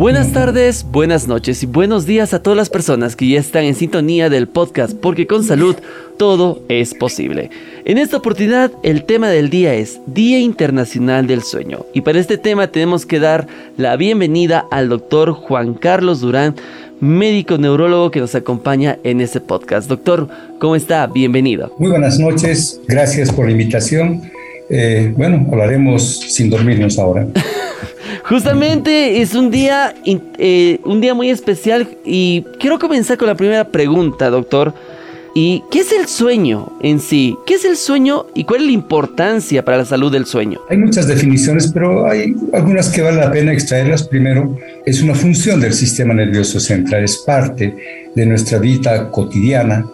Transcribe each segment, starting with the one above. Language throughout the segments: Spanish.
Buenas tardes, buenas noches y buenos días a todas las personas que ya están en sintonía del podcast porque con salud todo es posible. En esta oportunidad el tema del día es Día Internacional del Sueño y para este tema tenemos que dar la bienvenida al doctor Juan Carlos Durán, médico neurólogo que nos acompaña en este podcast. Doctor, ¿cómo está? Bienvenido. Muy buenas noches, gracias por la invitación. Eh, bueno, hablaremos sin dormirnos ahora. Justamente es un día, eh, un día muy especial y quiero comenzar con la primera pregunta, doctor. ¿Y qué es el sueño en sí? ¿Qué es el sueño y cuál es la importancia para la salud del sueño? Hay muchas definiciones, pero hay algunas que vale la pena extraerlas. Primero, es una función del sistema nervioso central, es parte de nuestra vida cotidiana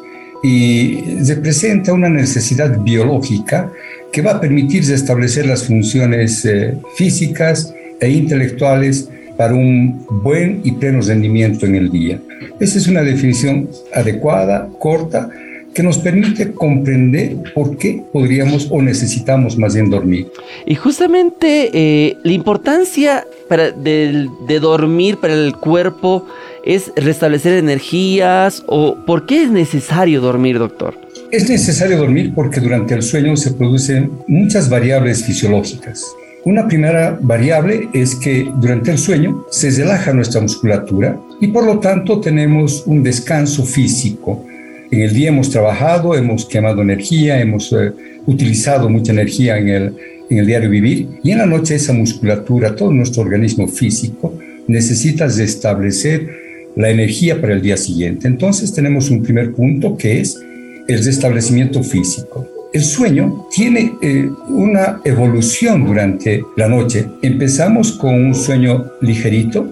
y representa una necesidad biológica que va a permitir establecer las funciones eh, físicas, e intelectuales para un buen y pleno rendimiento en el día. Esa es una definición adecuada, corta, que nos permite comprender por qué podríamos o necesitamos más bien dormir. Y justamente eh, la importancia para, de, de dormir para el cuerpo es restablecer energías o por qué es necesario dormir, doctor. Es necesario dormir porque durante el sueño se producen muchas variables fisiológicas una primera variable es que durante el sueño se relaja nuestra musculatura y por lo tanto tenemos un descanso físico. En el día hemos trabajado, hemos quemado energía, hemos eh, utilizado mucha energía en el, en el diario vivir y en la noche esa musculatura, todo nuestro organismo físico necesita restablecer la energía para el día siguiente. Entonces tenemos un primer punto que es el restablecimiento físico. El sueño tiene eh, una evolución durante la noche. Empezamos con un sueño ligerito,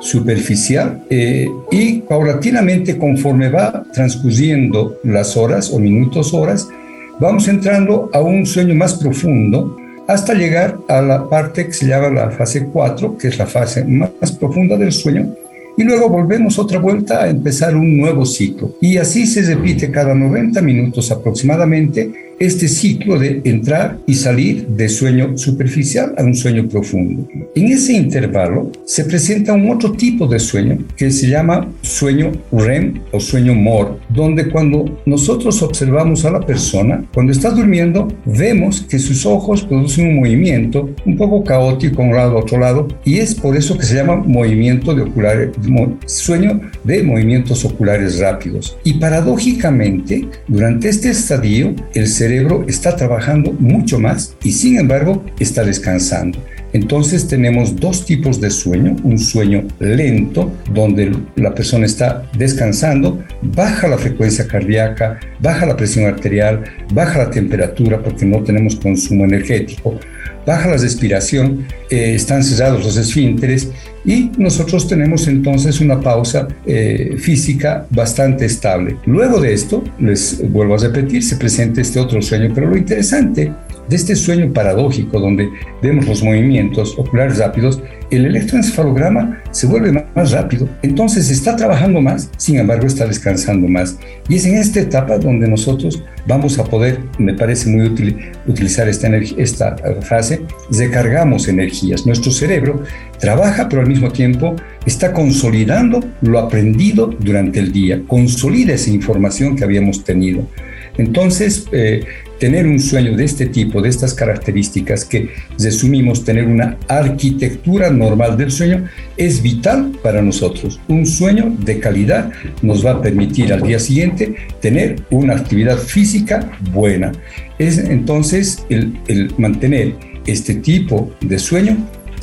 superficial, eh, y paulatinamente conforme va transcurriendo las horas o minutos, horas, vamos entrando a un sueño más profundo hasta llegar a la parte que se llama la fase 4, que es la fase más profunda del sueño, y luego volvemos otra vuelta a empezar un nuevo ciclo. Y así se repite cada 90 minutos aproximadamente este ciclo de entrar y salir de sueño superficial a un sueño profundo. En ese intervalo se presenta un otro tipo de sueño que se llama sueño REM o sueño MOR, donde cuando nosotros observamos a la persona, cuando está durmiendo, vemos que sus ojos producen un movimiento un poco caótico a un lado a otro lado y es por eso que se llama movimiento de oculares, sueño de movimientos oculares rápidos. Y paradójicamente, durante este estadio, el cerebro cerebro está trabajando mucho más y sin embargo está descansando. Entonces tenemos dos tipos de sueño, un sueño lento, donde la persona está descansando, baja la frecuencia cardíaca, baja la presión arterial, baja la temperatura porque no tenemos consumo energético, baja la respiración, eh, están cerrados los esfínteres y nosotros tenemos entonces una pausa eh, física bastante estable. Luego de esto, les vuelvo a repetir, se presenta este otro sueño, pero lo interesante de este sueño paradójico donde vemos los movimientos oculares rápidos, el electroencefalograma se vuelve más rápido, entonces está trabajando más, sin embargo está descansando más. Y es en esta etapa donde nosotros vamos a poder, me parece muy útil utilizar esta, esta frase, recargamos energías. Nuestro cerebro trabaja, pero al mismo tiempo está consolidando lo aprendido durante el día, consolida esa información que habíamos tenido. Entonces, eh, tener un sueño de este tipo, de estas características que resumimos tener una arquitectura normal del sueño, es vital para nosotros. Un sueño de calidad nos va a permitir al día siguiente tener una actividad física buena. Es entonces el, el mantener este tipo de sueño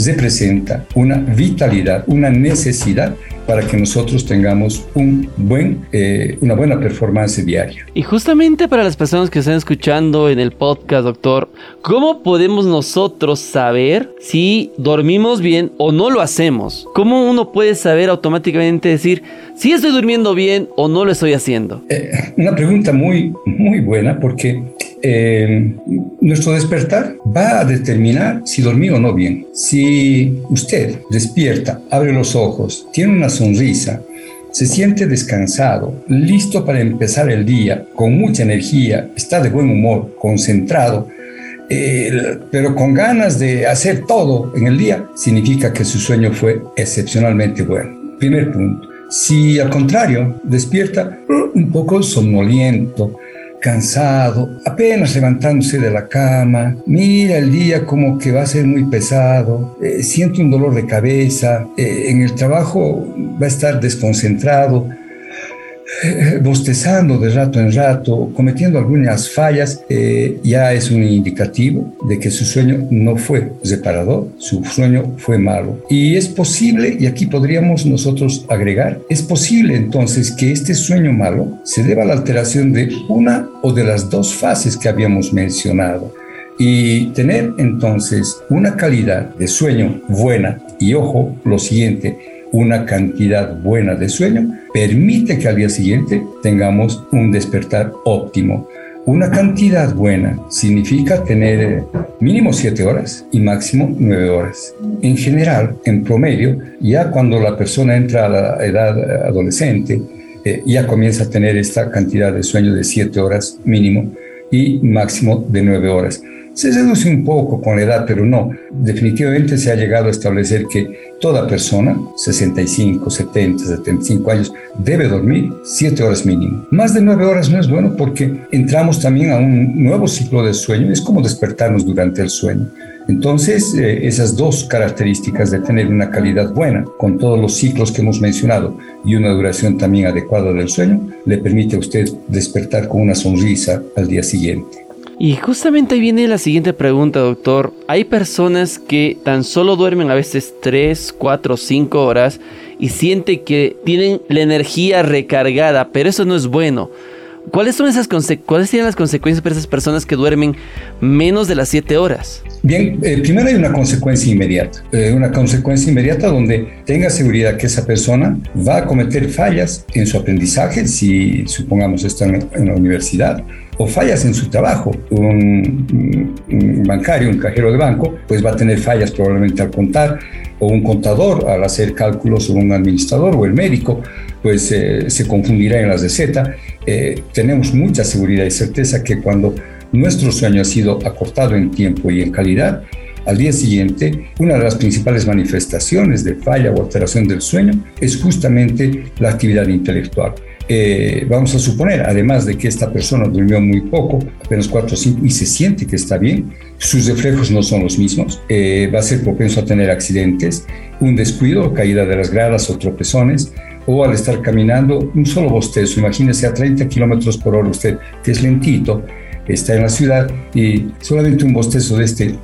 representa una vitalidad, una necesidad para que nosotros tengamos un buen, eh, una buena performance diaria. Y justamente para las personas que están escuchando en el podcast, doctor, ¿cómo podemos nosotros saber si dormimos bien o no lo hacemos? ¿Cómo uno puede saber automáticamente decir si estoy durmiendo bien o no lo estoy haciendo? Eh, una pregunta muy, muy buena porque eh, nuestro despertar va a determinar si dormí o no bien. Si usted despierta, abre los ojos, tiene una sonrisa, se siente descansado, listo para empezar el día, con mucha energía, está de buen humor, concentrado, eh, pero con ganas de hacer todo en el día, significa que su sueño fue excepcionalmente bueno. Primer punto. Si al contrario despierta un poco somnoliento, cansado, apenas levantándose de la cama, mira el día como que va a ser muy pesado, eh, siente un dolor de cabeza, eh, en el trabajo va a estar desconcentrado, bostezando de rato en rato, cometiendo algunas fallas, eh, ya es un indicativo de que su sueño no fue reparador, su sueño fue malo. Y es posible, y aquí podríamos nosotros agregar, es posible entonces que este sueño malo se deba a la alteración de una o de las dos fases que habíamos mencionado. Y tener entonces una calidad de sueño buena, y ojo, lo siguiente, una cantidad buena de sueño permite que al día siguiente tengamos un despertar óptimo. Una cantidad buena significa tener eh, mínimo 7 horas y máximo 9 horas. En general, en promedio, ya cuando la persona entra a la edad adolescente, eh, ya comienza a tener esta cantidad de sueño de 7 horas mínimo y máximo de 9 horas. Se reduce un poco con la edad, pero no. Definitivamente se ha llegado a establecer que toda persona, 65, 70, 75 años, debe dormir 7 horas mínimo. Más de 9 horas no es bueno porque entramos también a un nuevo ciclo de sueño. Es como despertarnos durante el sueño. Entonces, eh, esas dos características de tener una calidad buena con todos los ciclos que hemos mencionado y una duración también adecuada del sueño, le permite a usted despertar con una sonrisa al día siguiente. Y justamente ahí viene la siguiente pregunta, doctor. Hay personas que tan solo duermen a veces 3, 4, 5 horas y sienten que tienen la energía recargada, pero eso no es bueno. ¿Cuáles son esas cuáles serían las consecuencias para esas personas que duermen menos de las 7 horas? Bien, eh, primero hay una consecuencia inmediata, eh, una consecuencia inmediata donde tenga seguridad que esa persona va a cometer fallas en su aprendizaje, si supongamos está en la universidad, o fallas en su trabajo. Un, bancario, un cajero de banco, pues va a tener fallas probablemente al contar, o un contador al hacer cálculos, o un administrador, o el médico, pues eh, se confundirá en las Z. Eh, tenemos mucha seguridad y certeza que cuando nuestro sueño ha sido acortado en tiempo y en calidad, al día siguiente, una de las principales manifestaciones de falla o alteración del sueño es justamente la actividad intelectual. Eh, vamos a suponer, además de que esta persona durmió muy poco, apenas 4 o 5, y se siente que está bien, sus reflejos no son los mismos, eh, va a ser propenso a tener accidentes, un descuido, caída de las gradas o tropezones, o al estar caminando, un solo bostezo, imagínese a 30 kilómetros por hora usted, que es lentito, está en la ciudad y solamente un bostezo de este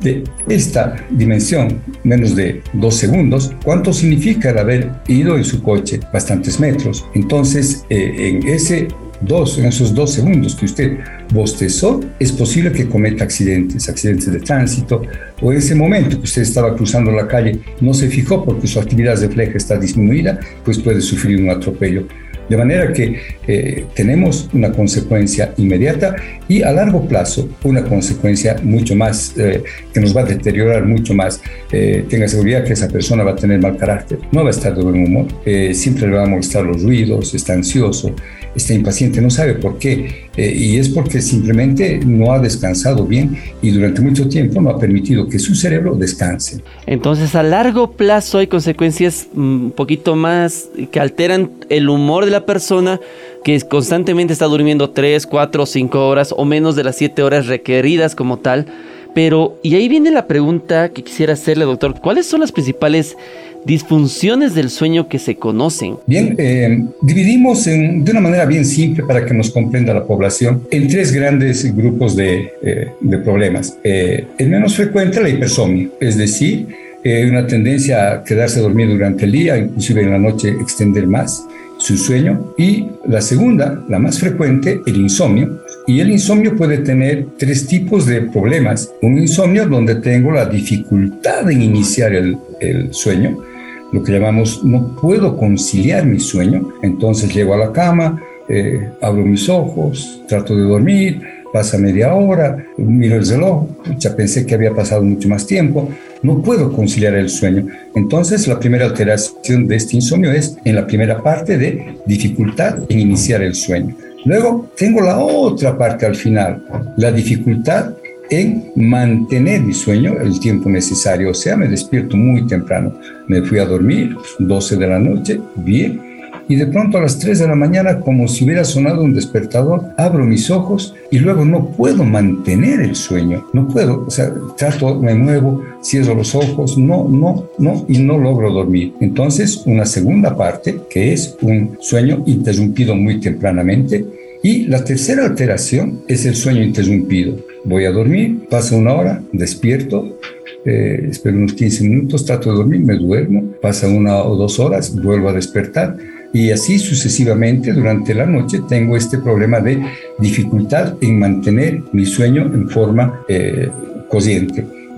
de esta dimensión, menos de dos segundos, ¿cuánto significa el haber ido en su coche bastantes metros? Entonces, eh, en ese dos, en esos dos segundos que usted bostezó, es posible que cometa accidentes, accidentes de tránsito, o en ese momento que usted estaba cruzando la calle, no se fijó porque su actividad refleja está disminuida, pues puede sufrir un atropello. De manera que eh, tenemos una consecuencia inmediata y a largo plazo una consecuencia mucho más, eh, que nos va a deteriorar mucho más. Eh, tenga seguridad que esa persona va a tener mal carácter, no va a estar de buen humor, siempre le va a molestar los ruidos, está ansioso, está impaciente, no sabe por qué. y es porque simplemente no ha descansado bien y durante mucho tiempo no ha permitido que su cerebro descanse. Entonces a largo plazo hay consecuencias mm, un poquito más que alteran el humor de la persona que constantemente está durmiendo 3, 4, 5 horas o menos de las 7 horas requeridas como tal. Pero, y ahí viene la pregunta que quisiera hacerle, doctor, ¿cuáles son las principales disfunciones del sueño que se conocen? Bien, eh, dividimos de una manera bien simple para que nos comprenda la población en tres grandes grupos de, eh, de problemas. Eh, el menos frecuente, la hipersomnia, es decir, eh, una tendencia a quedarse dormido durante el día, inclusive en la noche extender más su sueño. Y la segunda, la más frecuente, el insomnio. Y el insomnio puede tener tres tipos de problemas. Un insomnio donde tengo la dificultad en iniciar el, el sueño, lo que llamamos no puedo conciliar mi sueño, entonces llego a la cama, eh, abro mis ojos, trato de dormir, pasa media hora, miro el reloj, ya pensé que había pasado mucho más tiempo, no puedo conciliar el sueño. Entonces, la primera alteración de este insomnio es en la primera parte de dificultad en iniciar el sueño. Luego, tengo la otra parte al final, la dificultad en mantener mi sueño el tiempo necesario. O sea, me despierto muy temprano. Me fui a dormir, 12 de la noche, bien, y de pronto a las 3 de la mañana, como si hubiera sonado un despertador, abro mis ojos y luego no puedo mantener el sueño. No puedo, o sea, trato, me muevo, cierro los ojos, no, no, no, y no logro dormir. Entonces, una segunda parte, que es un sueño interrumpido muy tempranamente, y la tercera alteración es el sueño interrumpido. Voy a dormir, pasa una hora, despierto, eh, espero unos 15 minutos, trato de dormir, me duermo, pasa una o dos horas, vuelvo a despertar y así sucesivamente durante la noche tengo este problema de dificultad en mantener mi sueño en forma eh.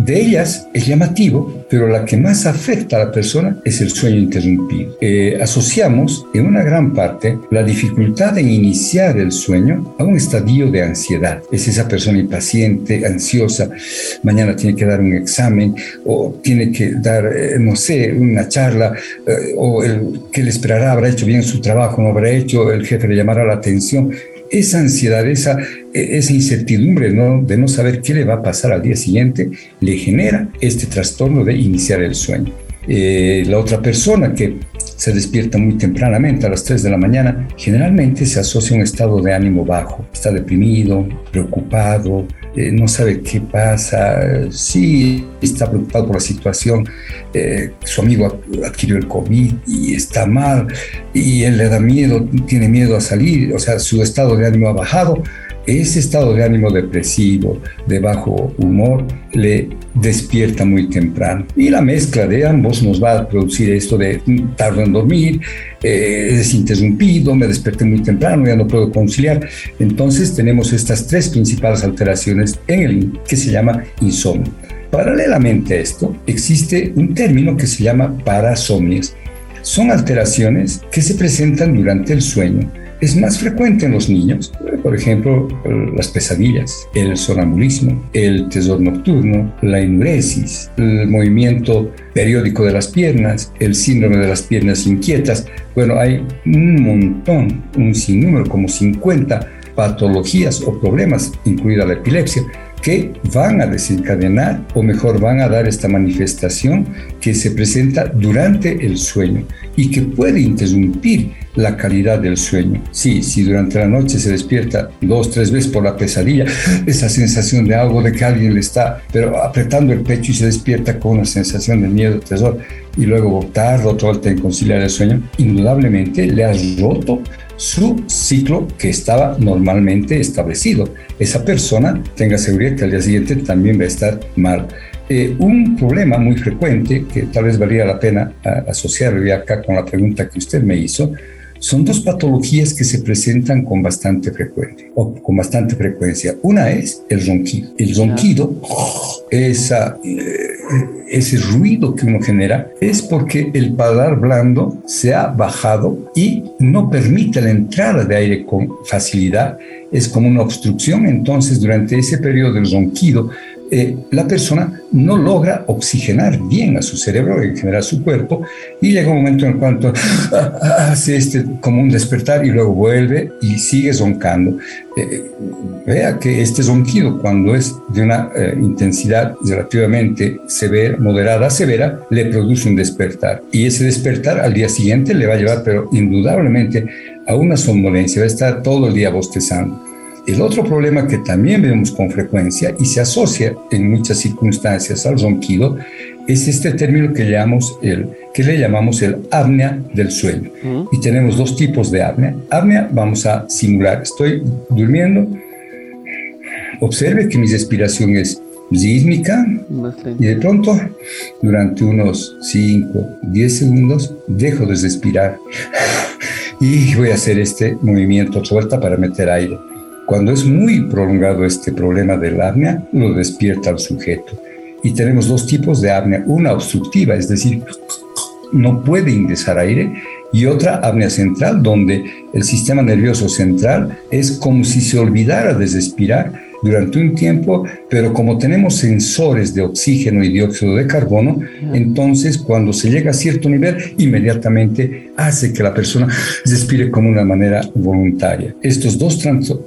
De ellas es llamativo, pero la que más afecta a la persona es el sueño interrumpido. Eh, asociamos en una gran parte la dificultad en iniciar el sueño a un estadio de ansiedad. Es esa persona impaciente, ansiosa, mañana tiene que dar un examen o tiene que dar, eh, no sé, una charla eh, o el que le esperará, habrá hecho bien su trabajo, no habrá hecho, el jefe le llamará la atención esa ansiedad, esa, esa incertidumbre de no saber qué le va a pasar al día siguiente, le genera este trastorno de iniciar el sueño. Eh, la otra persona que se despierta muy tempranamente a las 3 de la mañana, generalmente se asocia a un estado de ánimo bajo. Está deprimido, preocupado, eh, no sabe qué pasa, sí está preocupado por la situación, eh, su amigo adquirió el COVID y está mal y él le da miedo, tiene miedo a salir, o sea, su estado de ánimo ha bajado, ese estado de ánimo depresivo, de bajo humor, le despierta muy temprano. Y la mezcla de ambos nos va a producir esto de tardo en dormir, eh, es interrumpido, me desperté muy temprano, ya no puedo conciliar. Entonces tenemos estas tres principales alteraciones en el que se llama insomnio. Paralelamente a esto, existe un término que se llama parasomnias. Son alteraciones que se presentan durante el sueño es más frecuente en los niños, por ejemplo, las pesadillas, el sonambulismo, el tesor nocturno, la enuresis, el movimiento periódico de las piernas, el síndrome de las piernas inquietas. Bueno, hay un montón, un sinnúmero, como 50 patologías o problemas, incluida la epilepsia, que van a desencadenar o mejor van a dar esta manifestación que se presenta durante el sueño y que puede interrumpir la calidad del sueño. Sí, si durante la noche se despierta dos, tres veces por la pesadilla, esa sensación de algo, de que alguien le está pero apretando el pecho y se despierta con una sensación de miedo, tesor, y luego tarda otro vuelta en conciliar el sueño, indudablemente le has roto su ciclo que estaba normalmente establecido. Esa persona tenga seguridad que al día siguiente también va a estar mal. Eh, un problema muy frecuente, que tal vez valía la pena asociarlo acá con la pregunta que usted me hizo, son dos patologías que se presentan con bastante frecuencia, o con bastante frecuencia. Una es el ronquido. El ronquido, esa, eh, ese ruido que uno genera, es porque el paladar blando se ha bajado y no permite la entrada de aire con facilidad. Es como una obstrucción. Entonces, durante ese periodo del ronquido, eh, la persona no logra oxigenar bien a su cerebro, en general a su cuerpo, y llega un momento en el cual hace este como un despertar y luego vuelve y sigue zoncando. Eh, vea que este zonquido, cuando es de una eh, intensidad relativamente severa, moderada severa, le produce un despertar. Y ese despertar al día siguiente le va a llevar, pero indudablemente, a una somnolencia, va a estar todo el día bostezando. El otro problema que también vemos con frecuencia y se asocia en muchas circunstancias al ronquido es este término que, llamamos el, que le llamamos el apnea del sueño. Y tenemos dos tipos de apnea. Apnea vamos a simular, estoy durmiendo, observe que mi respiración es sísmica y de pronto, durante unos 5, 10 segundos, dejo de respirar y voy a hacer este movimiento suelta para meter aire. Cuando es muy prolongado este problema del apnea, lo despierta al sujeto. Y tenemos dos tipos de apnea, una obstructiva, es decir, no puede ingresar aire, y otra apnea central, donde el sistema nervioso central es como si se olvidara de respirar durante un tiempo, pero como tenemos sensores de oxígeno y dióxido de carbono, entonces cuando se llega a cierto nivel, inmediatamente hace que la persona respire como una manera voluntaria. Estos dos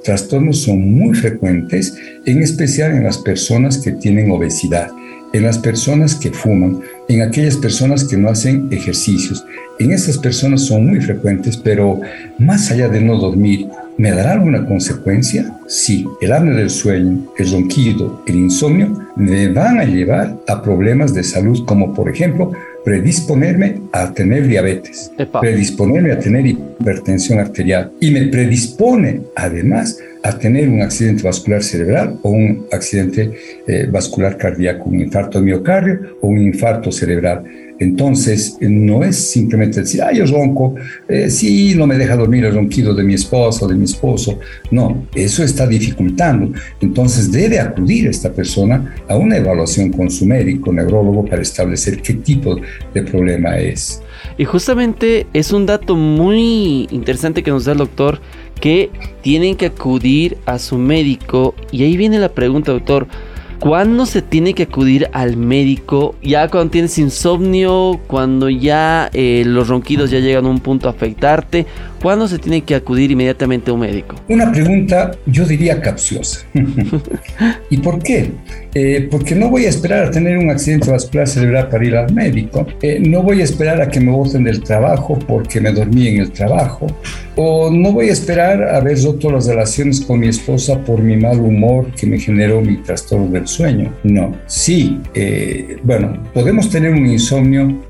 trastornos son muy frecuentes, en especial en las personas que tienen obesidad en las personas que fuman, en aquellas personas que no hacen ejercicios. En estas personas son muy frecuentes, pero más allá de no dormir, ¿me dará alguna consecuencia? Sí, el apnea del sueño, el ronquido, el insomnio me van a llevar a problemas de salud como por ejemplo predisponerme a tener diabetes, predisponerme a tener hipertensión arterial y me predispone además a tener un accidente vascular cerebral o un accidente eh, vascular cardíaco, un infarto de miocardio o un infarto cerebral. Entonces, no es simplemente decir, ay, yo ronco, eh, sí, no me deja dormir el ronquido de mi esposa o de mi esposo. No, eso está dificultando. Entonces, debe acudir esta persona a una evaluación con su médico, neurólogo, para establecer qué tipo de problema es. Y justamente es un dato muy interesante que nos da el doctor que tienen que acudir a su médico. Y ahí viene la pregunta, doctor. ¿Cuándo se tiene que acudir al médico? Ya cuando tienes insomnio, cuando ya eh, los ronquidos ya llegan a un punto a afectarte, ¿cuándo se tiene que acudir inmediatamente a un médico? Una pregunta, yo diría capciosa. ¿Y por qué? Eh, porque no voy a esperar a tener un accidente vascular cerebral para ir al médico, eh, no voy a esperar a que me voten del trabajo porque me dormí en el trabajo, o no voy a esperar a ver roto las relaciones con mi esposa por mi mal humor que me generó mi trastorno del sueño. No, sí, eh, bueno, podemos tener un insomnio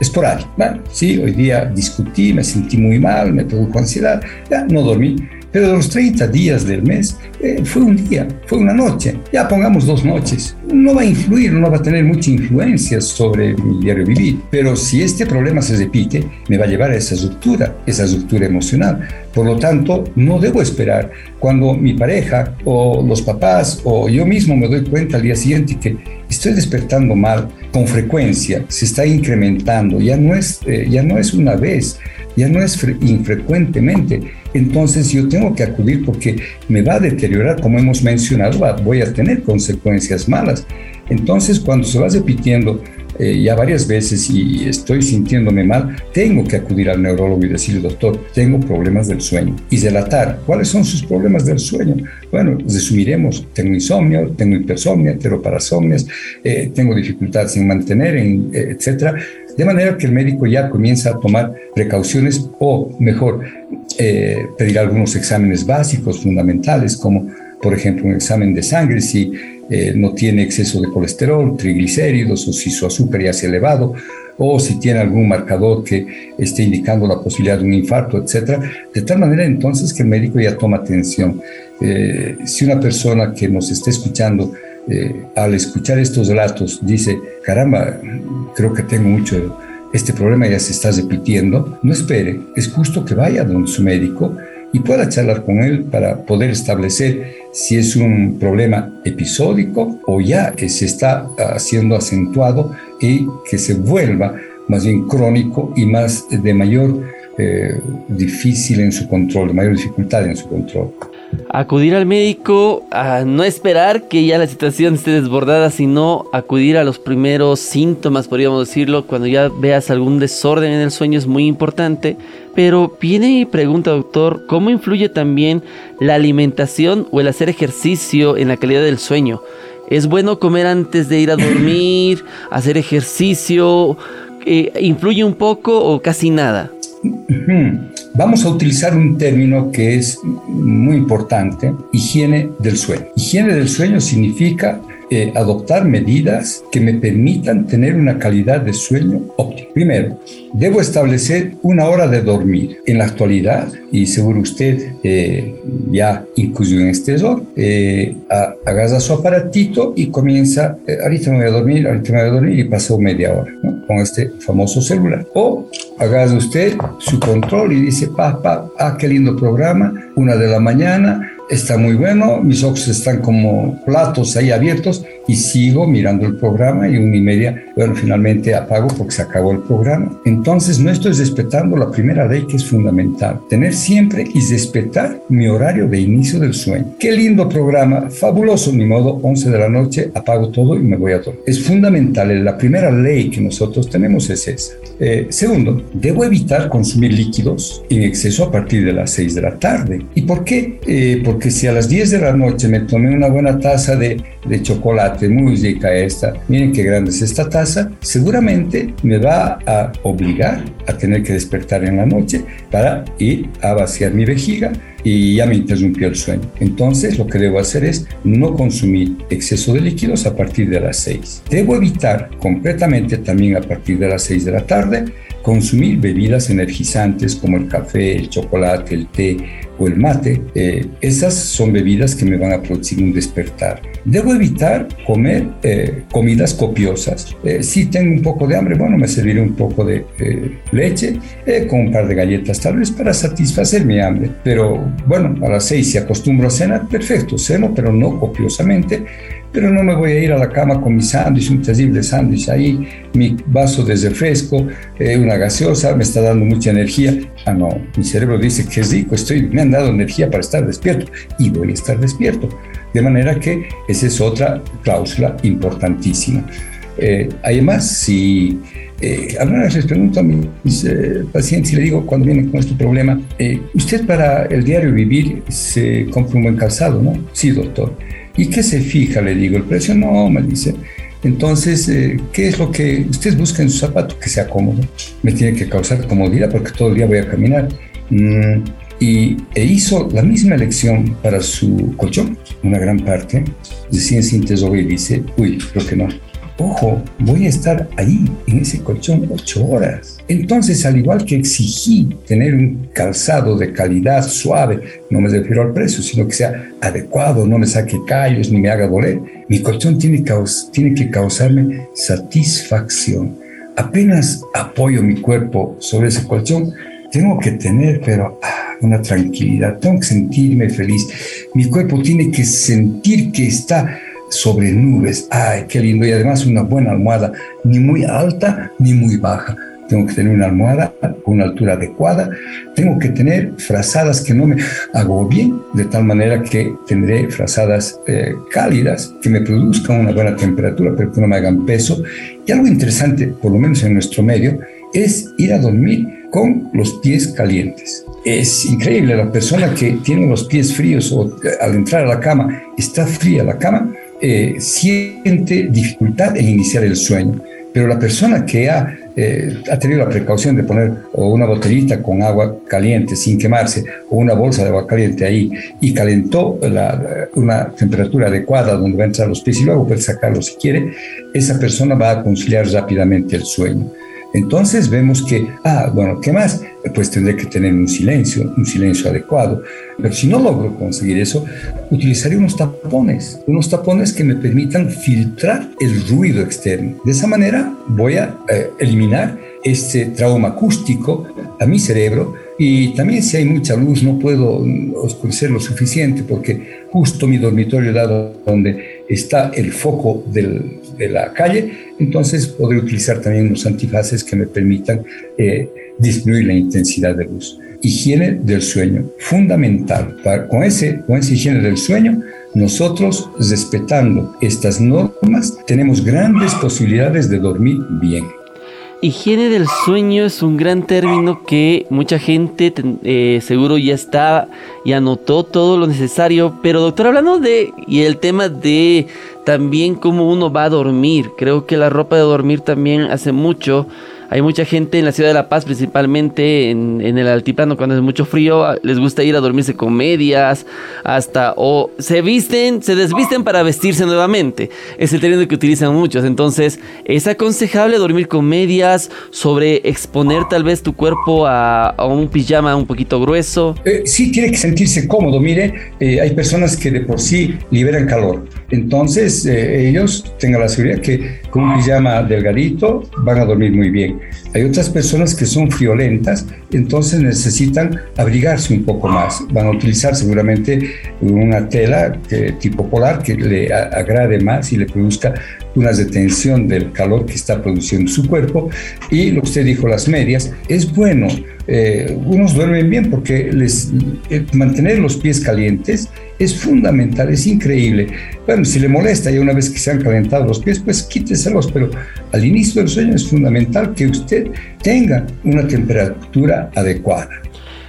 esporádico. Bueno, sí, hoy día discutí, me sentí muy mal, me produjo ansiedad, ya no dormí pero los 30 días del mes eh, fue un día, fue una noche, ya pongamos dos noches. No va a influir, no va a tener mucha influencia sobre mi diario vivir, pero si este problema se repite, me va a llevar a esa ruptura, esa ruptura emocional. Por lo tanto, no debo esperar cuando mi pareja o los papás o yo mismo me doy cuenta al día siguiente que estoy despertando mal con frecuencia, se está incrementando, ya no es, eh, ya no es una vez, ya no es infrecuentemente. Entonces yo tengo que acudir porque me va a deteriorar, como hemos mencionado, voy a tener consecuencias malas. Entonces cuando se va repitiendo eh, ya varias veces y estoy sintiéndome mal, tengo que acudir al neurólogo y decirle, doctor, tengo problemas del sueño. Y delatar, ¿cuáles son sus problemas del sueño? Bueno, resumiremos, tengo insomnio, tengo hipersomnia, enteroparasomnias, eh, tengo dificultades en mantener, en, eh, etcétera de manera que el médico ya comienza a tomar precauciones o, mejor, eh, pedir algunos exámenes básicos, fundamentales, como por ejemplo un examen de sangre si eh, no tiene exceso de colesterol, triglicéridos o si su azúcar ya es elevado o si tiene algún marcador que esté indicando la posibilidad de un infarto, etcétera, de tal manera entonces que el médico ya toma atención. Eh, si una persona que nos esté escuchando eh, al escuchar estos relatos dice, caramba, creo que tengo mucho, este problema ya se está repitiendo, no espere, es justo que vaya donde su médico y pueda charlar con él para poder establecer si es un problema episódico o ya que se está haciendo acentuado y que se vuelva más bien crónico y más de mayor eh, difícil en su control, de mayor dificultad en su control acudir al médico, no esperar que ya la situación esté desbordada, sino acudir a los primeros síntomas, podríamos decirlo, cuando ya veas algún desorden en el sueño es muy importante. Pero viene y pregunta, doctor, ¿cómo influye también la alimentación o el hacer ejercicio en la calidad del sueño? ¿Es bueno comer antes de ir a dormir, hacer ejercicio? Eh, ¿Influye un poco o casi nada? Vamos a utilizar un término que es muy importante, higiene del sueño. Higiene del sueño significa eh, adoptar medidas que me permitan tener una calidad de sueño óptima. Primero, debo establecer una hora de dormir. En la actualidad, y seguro usted eh, ya incluso en este zona, eh, agarra su aparatito y comienza, eh, ahorita me voy a dormir, ahorita me voy a dormir y pasó media hora con este famoso celular. O agarra usted su control y dice, papá, ah, qué lindo programa, una de la mañana, está muy bueno, mis ojos están como platos ahí abiertos y sigo mirando el programa y una y media, bueno, finalmente apago porque se acabó el programa. Entonces no estoy respetando la primera ley que es fundamental, tener siempre y respetar mi horario de inicio del sueño. Qué lindo programa, fabuloso, mi modo, 11 de la noche, apago todo y me voy a dormir. Es fundamental, la primera ley que nosotros tenemos es esa. Eh, segundo, debo evitar consumir líquidos en exceso a partir de las 6 de la tarde. ¿Y por qué? Eh, porque si a las 10 de la noche me tomé una buena taza de, de chocolate, muy rica esta, miren qué grande es esta taza, seguramente me va a obligar a tener que despertar en la noche para ir a vaciar mi vejiga y ya me interrumpió el sueño. Entonces lo que debo hacer es no consumir exceso de líquidos a partir de las 6. Debo evitar completamente también a partir de las 6 de la tarde consumir bebidas energizantes como el café, el chocolate, el té o el mate. Eh, esas son bebidas que me van a producir un despertar. Debo evitar comer eh, comidas copiosas. Eh, si tengo un poco de hambre, bueno, me serviré un poco de leche con un par de galletas tal vez para satisfacer mi hambre. Pero bueno, a las seis si acostumbro a cenar, perfecto, ceno, pero no copiosamente pero no me voy a ir a la cama con mi sándwich, un terrible sándwich ahí, mi vaso de refresco, eh, una gaseosa, me está dando mucha energía. Ah, no, mi cerebro dice que es rico, estoy, me han dado energía para estar despierto y voy a estar despierto. De manera que esa es otra cláusula importantísima. Eh, además, si eh, alguna vez les pregunto a mis eh, pacientes y le digo cuando vienen con este problema, ¿usted para el diario vivir se compra un buen calzado, no? Sí, doctor. ¿Y qué se fija? Le digo, el precio no, me dice. Entonces, eh, ¿qué es lo que usted busca en su zapato? Que sea cómodo. Me tiene que causar comodidad porque todo el día voy a caminar. Mm, y e hizo la misma elección para su colchón, una gran parte. Decía en síntesis y dice, uy, creo que no Ojo, voy a estar ahí en ese colchón ocho horas. Entonces, al igual que exigí tener un calzado de calidad suave, no me refiero al precio, sino que sea adecuado, no me saque callos ni me haga doler, mi colchón tiene, tiene que causarme satisfacción. Apenas apoyo mi cuerpo sobre ese colchón, tengo que tener, pero ah, una tranquilidad, tengo que sentirme feliz. Mi cuerpo tiene que sentir que está sobre nubes. ¡Ay, qué lindo! Y además una buena almohada, ni muy alta ni muy baja. Tengo que tener una almohada con una altura adecuada. Tengo que tener frazadas que no me hago bien, de tal manera que tendré frazadas eh, cálidas que me produzcan una buena temperatura, pero que no me hagan peso. Y algo interesante, por lo menos en nuestro medio, es ir a dormir con los pies calientes. Es increíble, la persona que tiene los pies fríos o eh, al entrar a la cama está fría la cama, eh, siente dificultad en iniciar el sueño. Pero la persona que ha, eh, ha tenido la precaución de poner una botellita con agua caliente sin quemarse o una bolsa de agua caliente ahí y calentó una temperatura adecuada donde va a entrar los pies y luego puede sacarlo si quiere, esa persona va a conciliar rápidamente el sueño. Entonces vemos que, ah, bueno, ¿qué más? Pues tendré que tener un silencio, un silencio adecuado. Pero si no logro conseguir eso, utilizaré unos tapones, unos tapones que me permitan filtrar el ruido externo. De esa manera voy a eh, eliminar este trauma acústico a mi cerebro y también si hay mucha luz no puedo oscurecer lo suficiente porque justo mi dormitorio dado donde está el foco de la calle, entonces podré utilizar también unos antifaces que me permitan eh, disminuir la intensidad de luz. Higiene del sueño, fundamental. con, ese, con esa higiene del sueño, nosotros, respetando estas normas, tenemos grandes posibilidades de dormir bien. Higiene del sueño es un gran término que mucha gente eh, seguro ya está y anotó todo lo necesario. Pero doctor, hablando de y el tema de también cómo uno va a dormir, creo que la ropa de dormir también hace mucho Hay mucha gente en la ciudad de La Paz, principalmente en, el altiplano, cuando es mucho frío, les gusta ir a dormirse con medias, hasta o se visten, se desvisten para vestirse nuevamente. Es el término que utilizan muchos. Entonces, es aconsejable dormir con medias, sobre exponer tal vez tu cuerpo a, un pijama un poquito grueso. Eh, sí, tiene que sentirse cómodo. Mire, eh, hay personas que de por sí liberan calor. Entonces, eh, ellos tengan la seguridad que con un pijama delgadito van a dormir muy bien. Hay otras personas que son friolentas, entonces necesitan abrigarse un poco más. Van a utilizar seguramente una tela tipo polar que le agrade más y le produzca una detención del calor que está produciendo su cuerpo. Y lo que usted dijo, las medias, es bueno. Eh, unos duermen bien porque les, eh, mantener los pies calientes es fundamental, es increíble. Bueno, si le molesta ya una vez que se han calentado los pies, pues quíteselos, pero al inicio del sueño es fundamental que usted tenga una temperatura adecuada.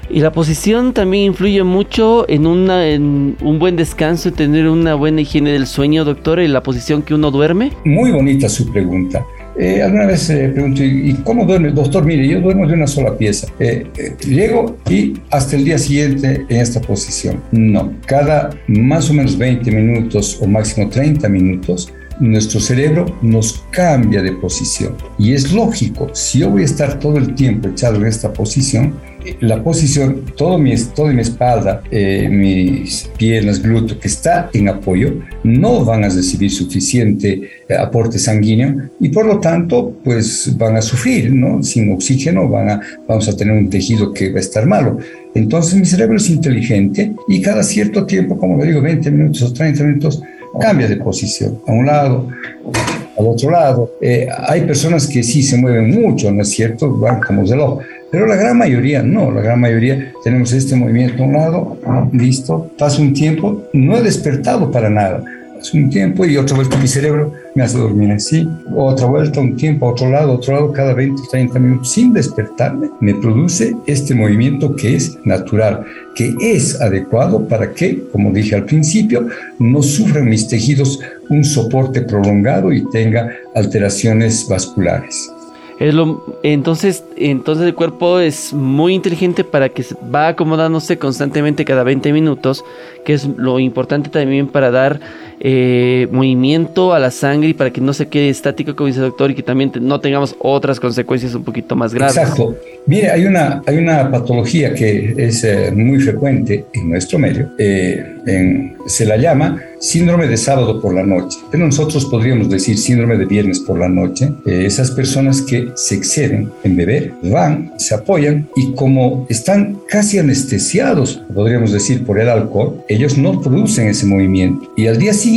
Y la posición también influye mucho en, una, en un buen descanso y tener una buena higiene del sueño, doctor, en la posición que uno duerme. Muy bonita su pregunta. Eh, alguna vez eh, pregunto, ¿y cómo duerme? Doctor, mire, yo duermo de una sola pieza. Eh, eh, llego y hasta el día siguiente en esta posición. No, cada más o menos 20 minutos o máximo 30 minutos nuestro cerebro nos cambia de posición. Y es lógico, si yo voy a estar todo el tiempo echado en esta posición, la posición, todo mi, toda mi espalda, eh, mis piernas, glúteo que está en apoyo, no van a recibir suficiente eh, aporte sanguíneo y por lo tanto, pues van a sufrir, ¿no? Sin oxígeno van a, vamos a tener un tejido que va a estar malo. Entonces mi cerebro es inteligente y cada cierto tiempo, como le digo, 20 minutos o 30 minutos, cambia de posición, a un lado, al otro lado. Eh, hay personas que sí se mueven mucho, ¿no es cierto? Van como reloj, pero la gran mayoría no, la gran mayoría tenemos este movimiento un lado, listo, pasa un tiempo, no he despertado para nada. Un tiempo y otra vuelta mi cerebro me hace dormir así, otra vuelta, un tiempo, a otro lado, otro lado, cada 20, 30 minutos, sin despertarme, me produce este movimiento que es natural, que es adecuado para que, como dije al principio, no sufran mis tejidos un soporte prolongado y tenga alteraciones vasculares entonces, entonces el cuerpo es muy inteligente para que va acomodándose constantemente cada 20 minutos, que es lo importante también para dar eh, movimiento a la sangre y para que no se quede estático, como dice el doctor, y que también no tengamos otras consecuencias un poquito más graves. Exacto. Mire, hay una, hay una patología que es eh, muy frecuente en nuestro medio, eh, se la llama síndrome de sábado por la noche, pero nosotros podríamos decir síndrome de viernes por la noche. esas personas que se exceden en beber, van, se apoyan y como están casi anestesiados, podríamos decir, por el alcohol, ellos no producen ese movimiento y al día siguiente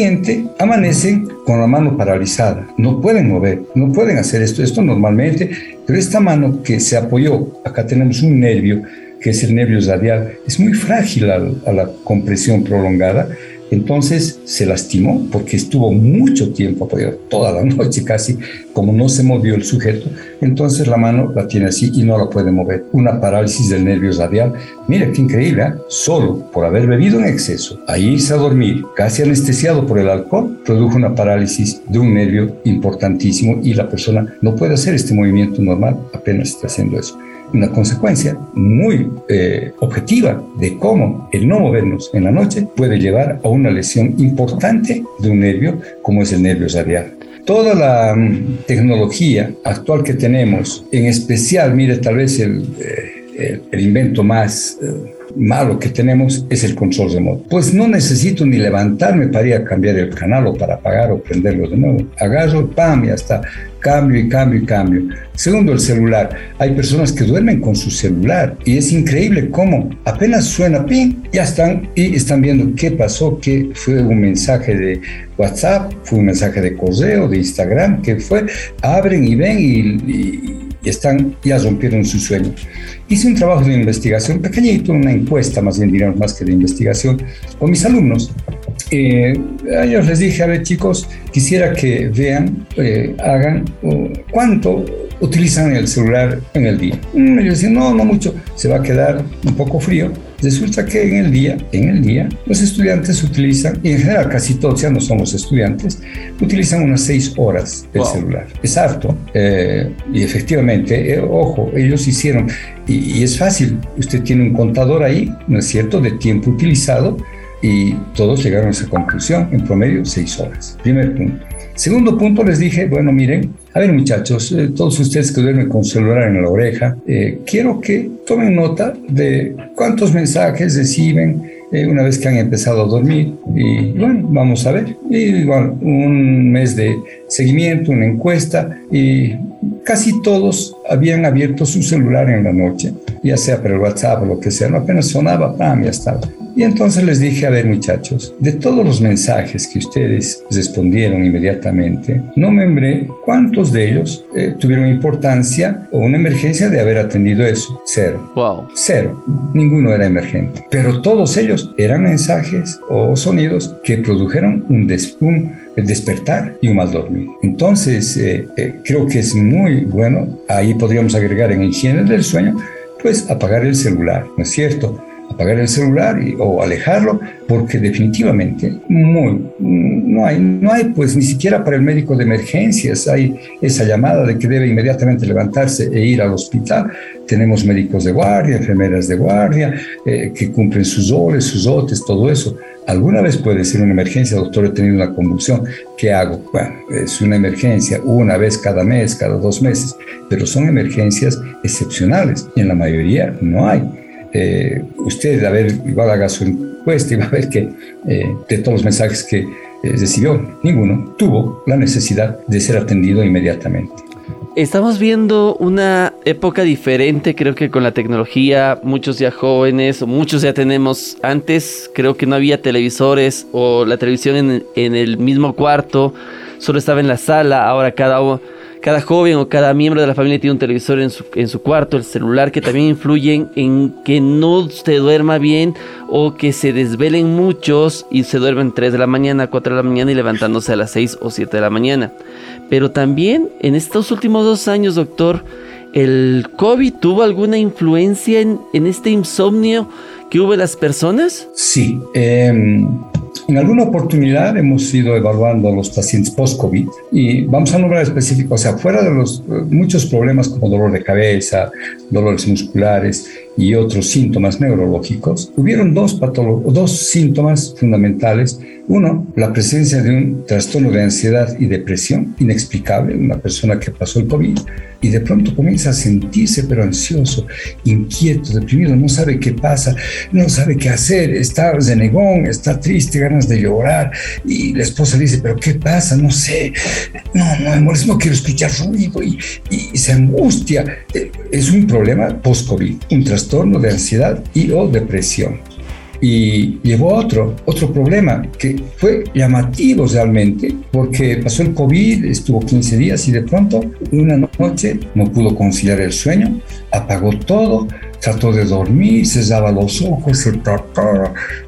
amanecen con la mano paralizada, no pueden mover, no pueden hacer esto, esto normalmente, pero esta mano que se apoyó, acá tenemos un nervio, que es el nervio radial, es muy frágil a la compresión prolongada entonces se lastimó porque estuvo mucho tiempo apoyado, toda la noche casi, como no se movió el sujeto, entonces la mano la tiene así y no la puede mover. Una parálisis del nervio radial. Mira qué increíble, ¿eh? solo por haber bebido en exceso, a irse a dormir, casi anestesiado por el alcohol, produjo una parálisis de un nervio importantísimo y la persona no puede hacer este movimiento normal, apenas está haciendo eso una consecuencia muy eh, objetiva de cómo el no movernos en la noche puede llevar a una lesión importante de un nervio como es el nervio radial. Toda la mm, tecnología actual que tenemos, en especial, mire, tal vez el, eh, el, invento más... Eh, malo que tenemos es el control remoto. Pues no necesito ni levantarme para ir a cambiar el canal o para apagar o prenderlo de nuevo. Agarro, pam, y hasta cambio y cambio y cambio. Segundo, el celular. Hay personas que duermen con su celular y es increíble cómo apenas suena ping, ya están y están viendo qué pasó, qué fue un mensaje de WhatsApp, fue un mensaje de correo, de Instagram, qué fue. Abren y ven y están, ya rompieron su sueño. Hice un trabajo de investigación pequeñito, una encuesta más bien, digamos, más que de investigación, con mis alumnos. Eh, a ellos les dije, a ver chicos, quisiera que vean, eh, hagan cuánto utilizan el celular en el día. Mm, ellos decían, no, no mucho, se va a quedar un poco frío, Resulta que en el día, en el día, los estudiantes utilizan, y en general casi todos, ya no somos estudiantes, utilizan unas seis horas el celular. Es harto. Eh, y efectivamente, eh, ojo, ellos hicieron, y, y es fácil, usted tiene un contador ahí, ¿no es cierto?, de tiempo utilizado, y todos llegaron a esa conclusión, en promedio seis horas. Primer punto. Segundo punto, les dije, bueno, miren, a ver muchachos, eh, todos ustedes que duermen con celular en la oreja, eh, quiero que tomen nota de cuántos mensajes reciben eh, una vez que han empezado a dormir. Y bueno, vamos a ver. Y bueno, un mes de seguimiento, una encuesta y casi todos habían abierto su celular en la noche, ya sea por el WhatsApp o lo que sea, no apenas sonaba, ¡pam! ya estaba. Y entonces les dije, a ver muchachos, de todos los mensajes que ustedes respondieron inmediatamente, no membré cuántos de ellos eh, tuvieron importancia o una emergencia de haber atendido eso. Cero. Wow. Cero. Ninguno era emergente. Pero todos ellos eran mensajes o sonidos que produjeron un, des despertar y un mal dormir. Entonces, eh, eh, creo que es muy bueno, ahí podríamos agregar en higiene del sueño, pues apagar el celular, ¿no es cierto? Apagar el celular y, o alejarlo, porque definitivamente muy, no, hay, no hay, pues ni siquiera para el médico de emergencias hay esa llamada de que debe inmediatamente levantarse e ir al hospital. Tenemos médicos de guardia, enfermeras de guardia, eh, que cumplen sus horas, sus dotes, todo eso. Alguna vez puede ser una emergencia, doctor, he tenido una convulsión, ¿qué hago? Bueno, es una emergencia una vez cada mes, cada dos meses, pero son emergencias excepcionales y en la mayoría no hay. Eh, usted, a ver, igual haga su encuesta y va a ver que eh, de todos los mensajes que eh, recibió, ninguno tuvo la necesidad de ser atendido inmediatamente. Estamos viendo una época diferente, creo que con la tecnología, muchos ya jóvenes o muchos ya tenemos, antes creo que no había televisores o la televisión en, en el mismo cuarto, solo estaba en la sala, ahora cada uno cada joven o cada miembro de la familia tiene un televisor en su, en su cuarto, el celular, que también influyen en que no se duerma bien o que se desvelen muchos y se duermen 3 de la mañana, 4 de la mañana y levantándose a las 6 o 7 de la mañana. Pero también en estos últimos dos años, doctor, ¿el COVID tuvo alguna influencia en, en este insomnio que hubo en las personas? Sí. Eh, en alguna oportunidad hemos ido evaluando a los pacientes post-COVID y vamos a nombrar específicos, o sea, fuera de los eh, muchos problemas como dolor de cabeza, dolores musculares y otros síntomas neurológicos, hubieron dos, dos síntomas fundamentales. Uno, la presencia de un trastorno de ansiedad y depresión inexplicable, una persona que pasó el COVID y de pronto comienza a sentirse pero ansioso, inquieto, deprimido, no sabe qué pasa, no sabe qué hacer, está renegón, está triste, ganas de llorar y la esposa dice, pero ¿qué pasa? No sé, no, no, no quiero escuchar ruido y, y se angustia. Eh, es un problema post-COVID, un trastorno de ansiedad y o depresión y llevó a otro, otro problema que fue llamativo realmente, porque pasó el COVID, estuvo 15 días y de pronto una noche no pudo conciliar el sueño, apagó todo, trató de dormir, cerraba los ojos,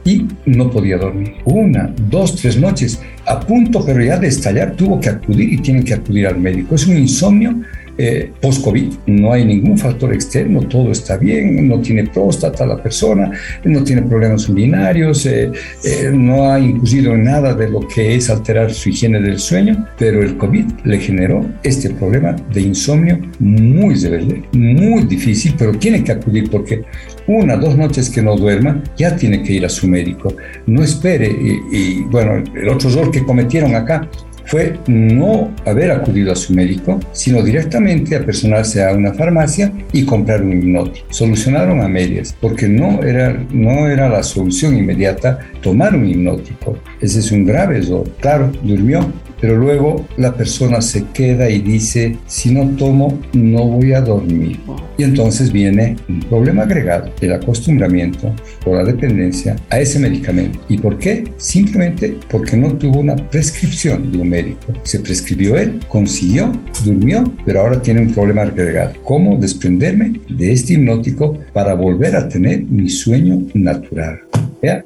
y no podía dormir. Una, dos, tres noches, a punto pero ya de estallar, tuvo que acudir y tiene que acudir al médico. Es un insomnio eh, post-COVID. No hay ningún factor externo, todo está bien, no tiene próstata la persona, no tiene problemas urinarios, eh, eh, no ha incluido nada de lo que es alterar su higiene del sueño, pero el COVID le generó este problema de insomnio muy rebelde, muy difícil, pero tiene que acudir porque una, dos noches que no duerma, ya tiene que ir a su médico. No espere. Y, y bueno, el otro error que cometieron acá fue no haber acudido a su médico, sino directamente a personarse a una farmacia y comprar un hipnótico. Solucionaron a medias, porque no era, no era la solución inmediata tomar un hipnótico. Ese es un grave error. Claro, durmió, pero luego la persona se queda y dice, si no tomo, no voy a dormir. Y entonces viene un problema agregado, el acostumbramiento o la dependencia a ese medicamento. ¿Y por qué? Simplemente porque no tuvo una prescripción de un médico. Se prescribió él, consiguió, durmió, pero ahora tiene un problema agregado. ¿Cómo desprenderme de este hipnótico para volver a tener mi sueño natural?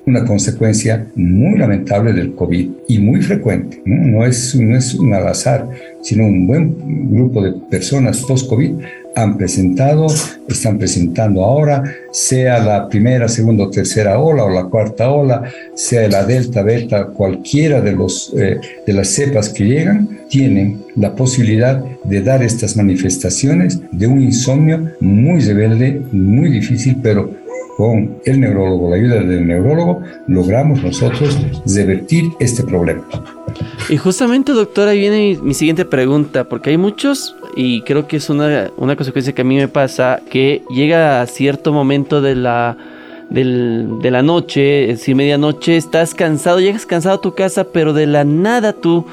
una consecuencia muy lamentable del COVID y muy frecuente. No, no es, no es un al azar, sino un buen grupo de personas post-COVID han presentado, están presentando ahora, sea la primera, segunda o tercera ola o la cuarta ola, sea la delta, beta, cualquiera de, los, eh, de las cepas que llegan, tienen la posibilidad de dar estas manifestaciones de un insomnio muy rebelde, muy difícil, pero con el neurólogo, la ayuda del neurólogo, logramos nosotros revertir este problema. Y justamente, doctor, ahí viene mi, siguiente pregunta, porque hay muchos, y creo que es una, una consecuencia que a mí me pasa, que llega a cierto momento de la, de la noche, es decir, medianoche, estás cansado, llegas cansado a tu casa, pero de la nada tu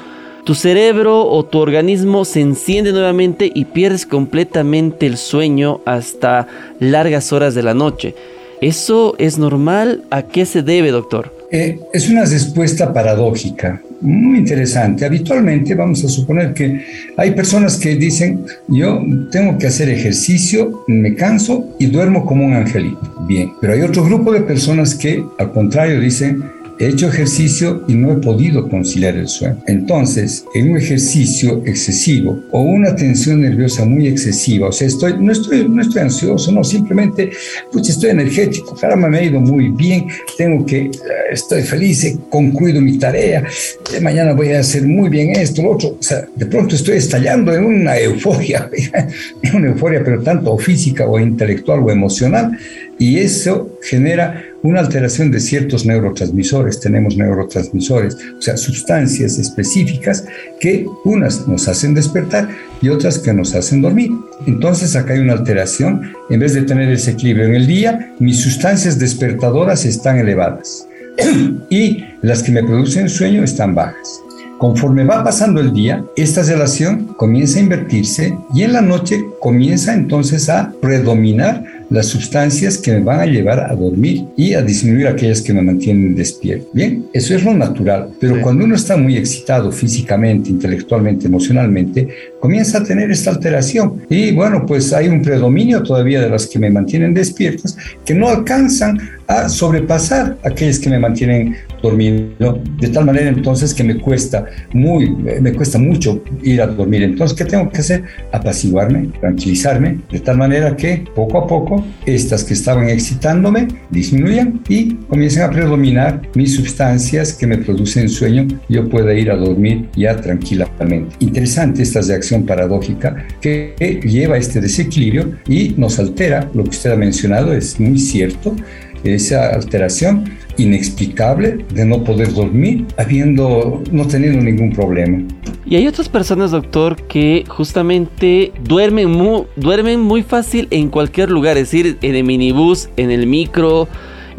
cerebro o tu organismo se enciende nuevamente y pierdes completamente el sueño hasta largas horas de la noche. ¿Eso es normal? ¿A qué se debe, doctor? Eh, es una respuesta paradójica, muy interesante. Habitualmente vamos a suponer que hay personas que dicen, yo tengo que hacer ejercicio, me canso y duermo como un angelito. Bien, pero hay otro grupo de personas que al contrario dicen, he hecho ejercicio y no he podido conciliar el sueño. Entonces, en un ejercicio excesivo o una tensión nerviosa muy excesiva, o sea, estoy, no, estoy, no estoy ansioso, no, simplemente, pues estoy energético, caramba, me ha ido muy bien, tengo que, eh, estoy feliz, he concluido mi tarea, de mañana voy a hacer muy bien esto, lo otro, o sea, de pronto estoy estallando en una euforia, en una euforia, pero tanto física o intelectual o emocional, y eso genera una alteración de ciertos neurotransmisores. Tenemos neurotransmisores, o sea, sustancias específicas que unas nos hacen despertar y otras que nos hacen dormir. Entonces acá hay una alteración. En vez de tener ese equilibrio en el día, mis sustancias despertadoras están elevadas y las que me producen sueño están bajas. Conforme va pasando el día, esta relación comienza a invertirse y en la noche comienza entonces a predominar las sustancias que me van a llevar a dormir y a disminuir aquellas que me mantienen despierto. Bien, eso es lo natural, pero cuando uno está muy excitado físicamente, intelectualmente, emocionalmente, comienza a tener esta alteración y bueno, pues hay un predominio todavía de las que me mantienen despiertas que no alcanzan a sobrepasar aquellas que me mantienen dormido, de tal manera entonces que me cuesta muy, me cuesta mucho ir a dormir. Entonces, ¿qué tengo que hacer? Apaciguarme, tranquilizarme, de tal manera que poco a poco estas que estaban excitándome disminuyan y comiencen a predominar mis sustancias que me producen sueño, yo pueda ir a dormir ya tranquilamente. Interesante esta reacción paradójica que lleva a este desequilibrio y nos altera, lo que usted ha mencionado es muy cierto, esa alteración inexplicable de no poder dormir habiendo no teniendo ningún problema. Y hay otras personas, doctor, que justamente duermen muy, duermen muy fácil en cualquier lugar, es decir, en el minibús, en el micro,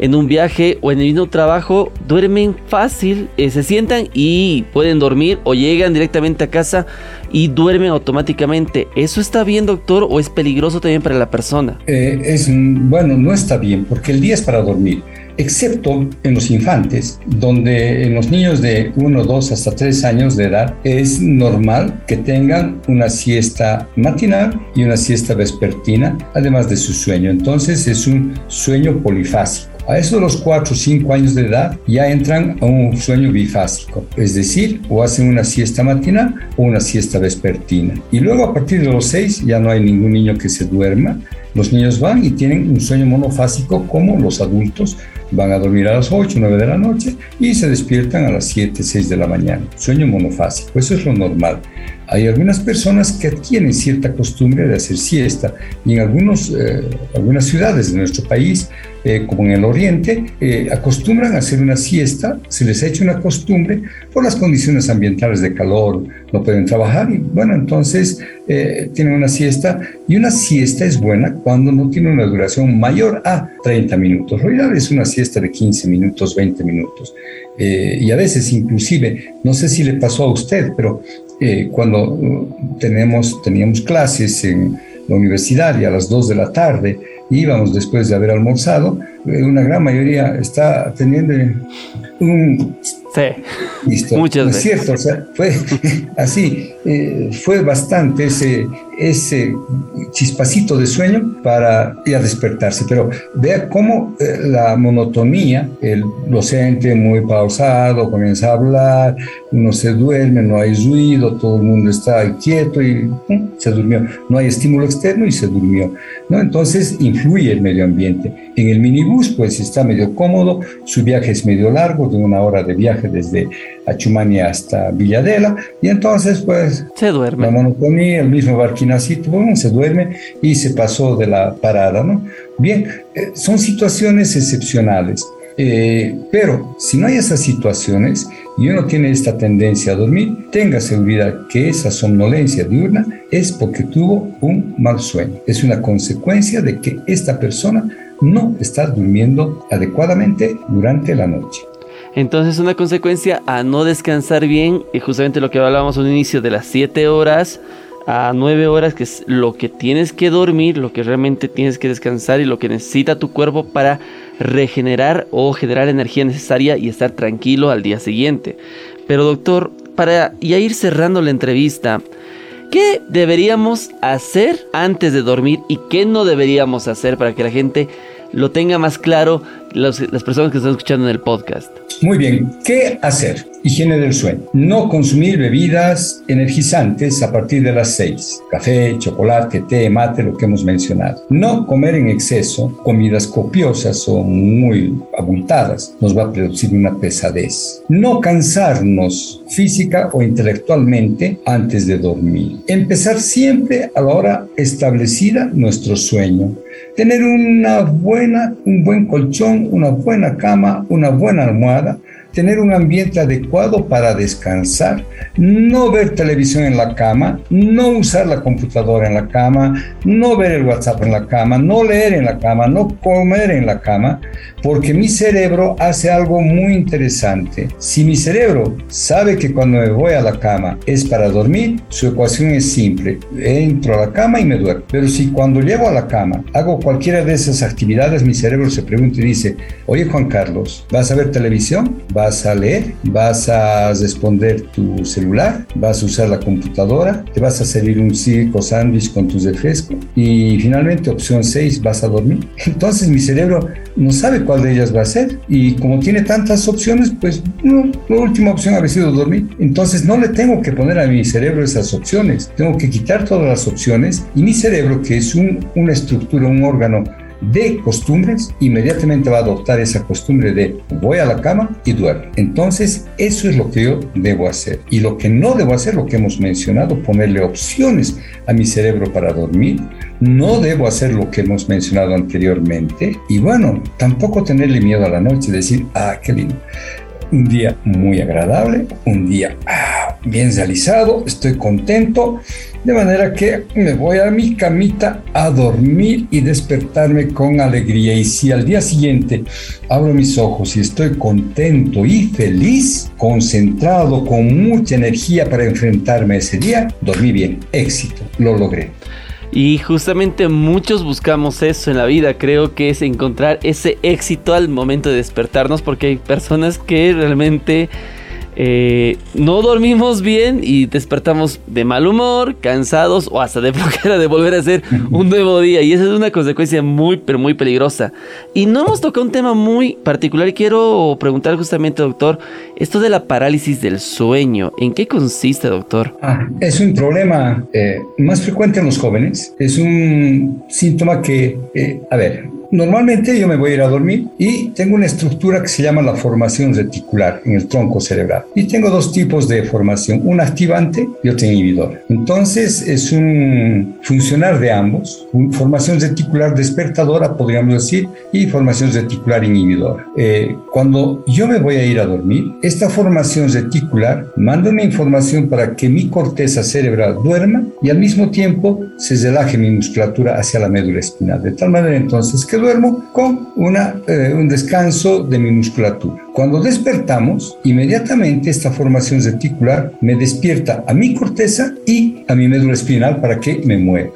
en un viaje o en el mismo trabajo, duermen fácil, eh, se sientan y pueden dormir o llegan directamente a casa y duermen automáticamente. ¿Eso está bien, doctor, o es peligroso también para la persona? Eh, es, bueno, no está bien, porque el día es para dormir excepto en los infantes, donde en los niños de 1, 2 hasta 3 años de edad es normal que tengan una siesta matinal y una siesta vespertina, además de su sueño. Entonces es un sueño polifásico. A eso de los 4 o 5 años de edad ya entran a un sueño bifásico, es decir, o hacen una siesta matinal o una siesta vespertina. Y luego a partir de los 6 ya no hay ningún niño que se duerma. Los niños van y tienen un sueño monofásico como los adultos, van a dormir a las 8, 9 de la noche y se despiertan a las 7, 6 de la mañana. Sueño monofásico, eso es lo normal. Hay algunas personas que adquieren cierta costumbre de hacer siesta y en algunos, eh, algunas ciudades de nuestro país, eh, como en el oriente, eh, acostumbran a hacer una siesta, se les ha hecho una costumbre por las condiciones ambientales de calor, no pueden trabajar y bueno, entonces tienen una siesta y una siesta es buena cuando no tiene una duración mayor a 30 minutos. Lo ideal es una siesta de 15 minutos, 20 minutos. y a veces inclusive, no sé si le pasó a usted, pero eh, cuando uh, tenemos, teníamos clases en la universidad y a las 2 de la tarde íbamos después de haber almorzado, eh, una gran mayoría está teniendo un... Sí, listo. Muchas veces. Es cierto, o sea, fue así. Eh, fue bastante ese, ese chispacito de sueño para ya despertarse. Pero vea cómo eh, la monotonía, el docente muy pausado, comienza a hablar, uno se duerme, no hay ruido, todo el mundo está quieto y se durmió. No hay estímulo externo y se durmió. ¿no? Entonces influye el medio ambiente. En el minibús, pues está medio cómodo, su viaje es medio largo, de una hora de viaje desde Achumani hasta Villadela, y entonces, pues, se duerme. La monotonía, el mismo barquinacito, bueno, se duerme y se pasó de la parada, ¿no? Bien, eh, son situaciones excepcionales. Eh, pero si no hay esas situaciones y uno tiene esta tendencia a dormir, tenga seguridad que esa somnolencia diurna es porque tuvo un mal sueño. Es una consecuencia de que esta persona no está durmiendo adecuadamente durante la noche. Entonces una consecuencia a no descansar bien, y justamente lo que hablábamos al inicio de las 7 horas a 9 horas, que es lo que tienes que dormir, lo que realmente tienes que descansar y lo que necesita tu cuerpo para regenerar o generar energía necesaria y estar tranquilo al día siguiente. Pero doctor, para ya ir cerrando la entrevista, ¿qué deberíamos hacer antes de dormir y qué no deberíamos hacer para que la gente lo tenga más claro las personas que están escuchando en el podcast. Muy bien, ¿qué hacer? Higiene del sueño. No consumir bebidas energizantes a partir de las 6. Café, chocolate, té, mate, lo que hemos mencionado. No comer en exceso comidas copiosas o muy abultadas. Nos va a producir una pesadez. No cansarnos física o intelectualmente antes de dormir. Empezar siempre a la hora establecida nuestro sueño. Tener una buena, un buen colchón, una buena cama, una buena almohada tener un ambiente adecuado para descansar, no ver televisión en la cama, no usar la computadora en la cama, no ver el WhatsApp en la cama, no leer en la cama, no comer en la cama, porque mi cerebro hace algo muy interesante. Si mi cerebro sabe que cuando me voy a la cama es para dormir, su ecuación es simple. Entro a la cama y me duermo. Pero si cuando llego a la cama hago cualquiera de esas actividades, mi cerebro se pregunta y dice, oye Juan Carlos, ¿vas a ver televisión? vas a leer, vas a responder tu celular, vas a usar la computadora, te vas a servir un circo sándwich con tus refrescos y finalmente opción 6, vas a dormir. Entonces mi cerebro no sabe cuál de ellas va a ser y como tiene tantas opciones, pues la última opción ha sido dormir. Entonces no le tengo que poner a mi cerebro esas opciones, tengo que quitar todas las opciones y mi cerebro, que es un, una estructura, un órgano de costumbres, inmediatamente va a adoptar esa costumbre de voy a la cama y duermo. Entonces, eso es lo que yo debo hacer. Y lo que no debo hacer, lo que hemos mencionado, ponerle opciones a mi cerebro para dormir. No debo hacer lo que hemos mencionado anteriormente. Y bueno, tampoco tenerle miedo a la noche, decir, ah, qué lindo. Un día muy agradable, un día ah, bien realizado, estoy contento de manera que me voy a mi camita a dormir y despertarme con alegría. Y si al día siguiente abro mis ojos y estoy contento y feliz, concentrado, con mucha energía para enfrentarme ese día, dormí bien. Éxito, lo logré. Y justamente muchos buscamos eso en la vida, creo que es encontrar ese éxito al momento de despertarnos, porque hay personas que realmente eh, no dormimos bien y despertamos de mal humor, cansados o hasta de flojera de volver a hacer un nuevo día. Y esa es una consecuencia muy, pero muy peligrosa. Y no hemos tocado un tema muy particular y quiero preguntar justamente, doctor, esto de la parálisis del sueño, ¿en qué consiste, doctor? Ah, es un problema eh, más frecuente en los jóvenes. Es un síntoma que, eh, a ver, Normalmente yo me voy a ir a dormir y tengo una estructura que se llama la formación reticular en el tronco cerebral. Y tengo dos tipos de formación, una activante y otra inhibidora. Entonces es un funcionar de ambos, formación reticular despertadora, podríamos decir, y formación reticular inhibidora. Eh, cuando yo me voy a ir a dormir, esta formación reticular manda una información para que mi corteza cerebral duerma y al mismo tiempo se relaje mi musculatura hacia la médula espinal. De tal manera entonces que duermo con una, eh, un descanso de mi musculatura. Cuando despertamos, inmediatamente esta formación reticular me despierta a mi corteza y a mi médula espinal para que me mueva.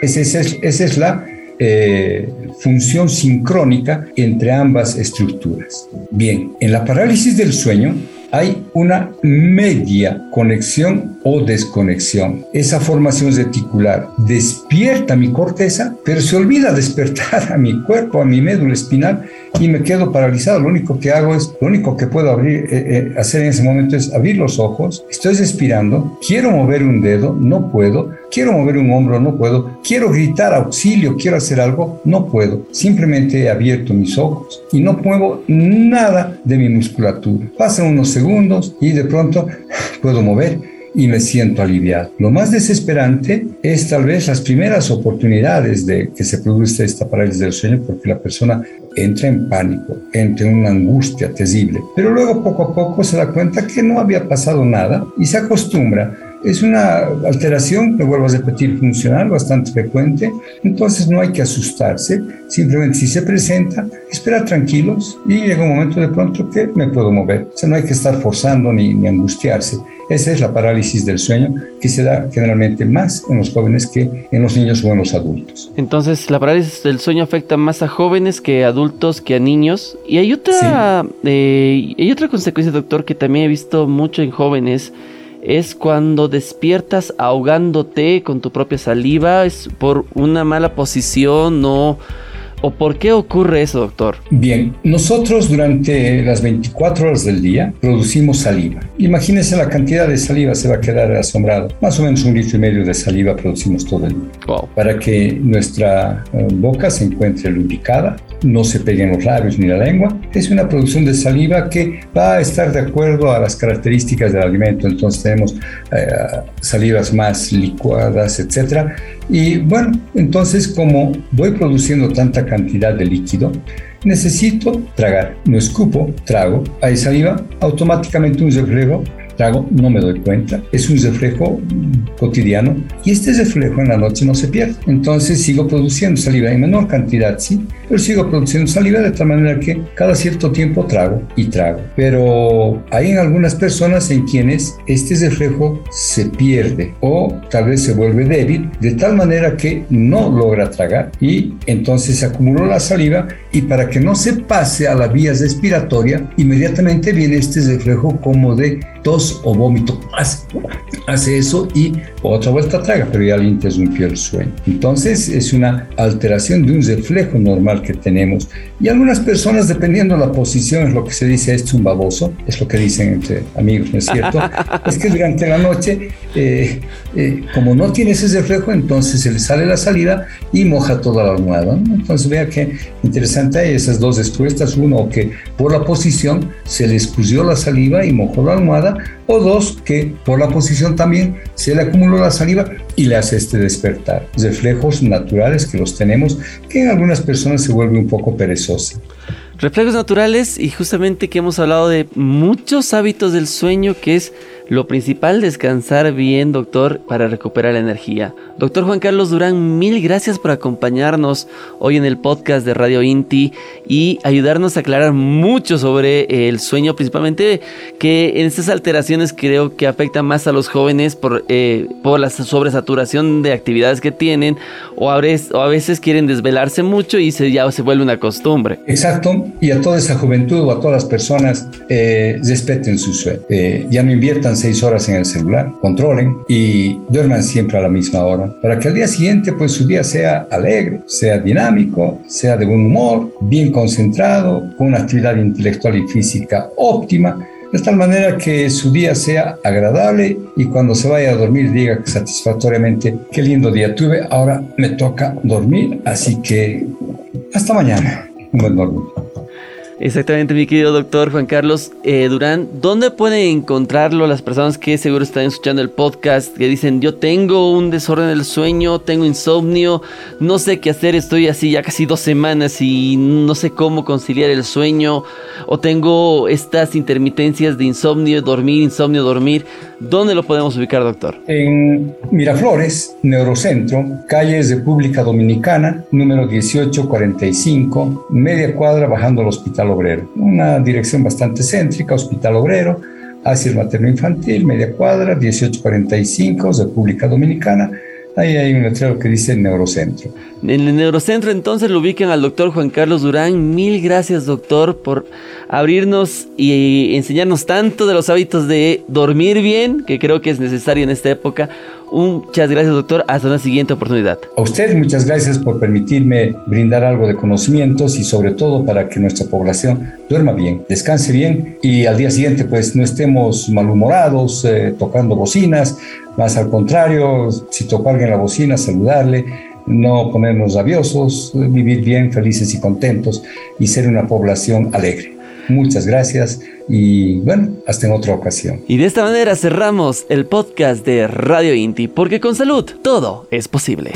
Esa es, esa es la eh, función sincrónica entre ambas estructuras. Bien, en la parálisis del sueño, hay una media conexión o desconexión. Esa formación reticular despierta mi corteza, pero se olvida despertar a mi cuerpo, a mi médula espinal y me quedo paralizado. Lo único que hago es, lo único que puedo abrir, eh, eh, hacer en ese momento es abrir los ojos, estoy respirando, quiero mover un dedo, no puedo, quiero mover un hombro, no puedo, quiero gritar auxilio, quiero hacer algo, no puedo. Simplemente he abierto mis ojos y no muevo nada de mi musculatura. Pasan unos segundos y de pronto puedo mover y me siento aliviado. Lo más desesperante es tal vez las primeras oportunidades de que se produce esta parálisis del sueño porque la persona entra en pánico, entra en una angustia terrible, pero luego poco a poco se da cuenta que no había pasado nada y se acostumbra es una alteración, me vuelvo a repetir, funcional, bastante frecuente, entonces no hay que asustarse, simplemente si se presenta, esperar tranquilos y llega un momento de pronto que me puedo mover. O sea, no hay que estar forzando ni, ni angustiarse. Esa es la parálisis del sueño que se da generalmente más en los jóvenes que en los niños o en los adultos. Entonces, la parálisis del sueño afecta más a jóvenes que a adultos que a niños. Y hay otra, eh, hay otra consecuencia, doctor, que también he visto mucho en jóvenes es cuando despiertas ahogándote con tu propia saliva, es por una mala posición o, o por qué ocurre eso, doctor. Bien, nosotros durante las 24 horas del día producimos saliva. Imagínense la cantidad de saliva, se va a quedar asombrado. Más o menos un litro y medio de saliva producimos todo el día. Para que nuestra eh, boca se encuentre lubricada no se peguen los labios ni la lengua. Es una producción de saliva que va a estar de acuerdo a las características del alimento. Entonces tenemos eh, salivas más licuadas, etc. Y bueno, entonces como voy produciendo tanta cantidad de líquido, necesito tragar. No escupo, trago. Hay saliva, automáticamente un reflejo trago, no me doy cuenta. Es un reflejo cotidiano y este reflejo en la noche no se pierde. Entonces sigo produciendo saliva en menor cantidad, sí, pero sigo produciendo saliva de tal manera que cada cierto tiempo trago y trago. Pero hay en algunas personas en quienes este reflejo se pierde o tal vez se vuelve débil de tal manera que no logra tragar y entonces se acumuló la saliva y para que no se pase a la vía respiratoria, inmediatamente viene este reflejo como de tos o vómito. Hace, hace eso y otra vuelta traga, pero ya le interrumpió el sueño. Entonces es una alteración de un reflejo normal que tenemos. Y algunas personas, dependiendo de la posición, es lo que se dice, es un baboso, es lo que dicen entre amigos, ¿no es cierto? es que durante la noche, eh, eh, como no tiene ese reflejo, entonces se le sale la salida y moja toda la almohada. Entonces vea que interesante hay esas dos respuestas. Uno, que por la posición se le escurrió la saliva y mojó la almohada, o dos, que por la posición también se le acumuló la saliva y le hace este despertar. Reflejos naturales que los tenemos, que en algunas personas se vuelve un poco perezosa. Reflejos naturales y justamente que hemos hablado de muchos hábitos del sueño que es lo principal, descansar bien, doctor, para recuperar la energía. Doctor Juan Carlos Durán, mil gracias por acompañarnos hoy en el podcast de Radio Inti y ayudarnos a aclarar mucho sobre el sueño, principalmente que en estas alteraciones creo que afectan más a los jóvenes por, eh, por la sobresaturación de actividades que tienen o a, veces, o a veces quieren desvelarse mucho y se, ya se vuelve una costumbre. Exacto, y a toda esa juventud o a todas las personas, eh, respeten su sueño, eh, ya no inviertan seis horas en el celular, controlen y duerman siempre a la misma hora, para que al día siguiente pues su día sea alegre, sea dinámico, sea de buen humor, bien concentrado, con una actividad intelectual y física óptima, de tal manera que su día sea agradable y cuando se vaya a dormir diga satisfactoriamente, qué lindo día tuve, ahora me toca dormir, así que hasta mañana. Un buen dormir. Exactamente, mi querido doctor Juan Carlos eh, Durán. ¿Dónde pueden encontrarlo las personas que seguro están escuchando el podcast? Que dicen, yo tengo un desorden del sueño, tengo insomnio, no sé qué hacer, estoy así ya casi dos semanas y no sé cómo conciliar el sueño. O tengo estas intermitencias de insomnio, dormir, insomnio, dormir. ¿Dónde lo podemos ubicar, doctor? En Miraflores, Neurocentro, calle República Dominicana, número 1845, media cuadra bajando al Hospital Obrero. Una dirección bastante céntrica, Hospital Obrero, hacia materno infantil, media cuadra, 1845, República Dominicana. Ahí hay un letrero que dice Neurocentro. En el Neurocentro entonces lo ubican al doctor Juan Carlos Durán. Mil gracias doctor por abrirnos y enseñarnos tanto de los hábitos de dormir bien, que creo que es necesario en esta época. Muchas gracias doctor, hasta una siguiente oportunidad. A usted muchas gracias por permitirme brindar algo de conocimientos y sobre todo para que nuestra población duerma bien, descanse bien y al día siguiente pues no estemos malhumorados, eh, tocando bocinas, más al contrario, si toca alguien la bocina, saludarle, no ponernos rabiosos, vivir bien, felices y contentos y ser una población alegre. Muchas gracias y bueno, hasta en otra ocasión. Y de esta manera cerramos el podcast de Radio Inti, porque con salud todo es posible.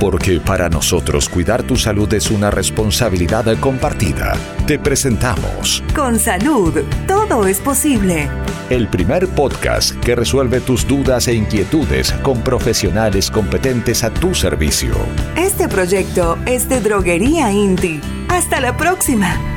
Porque para nosotros cuidar tu salud es una responsabilidad compartida. Te presentamos Con salud, todo es posible. El primer podcast que resuelve tus dudas e inquietudes con profesionales competentes a tu servicio. Este proyecto es de Droguería Inti. Hasta la próxima.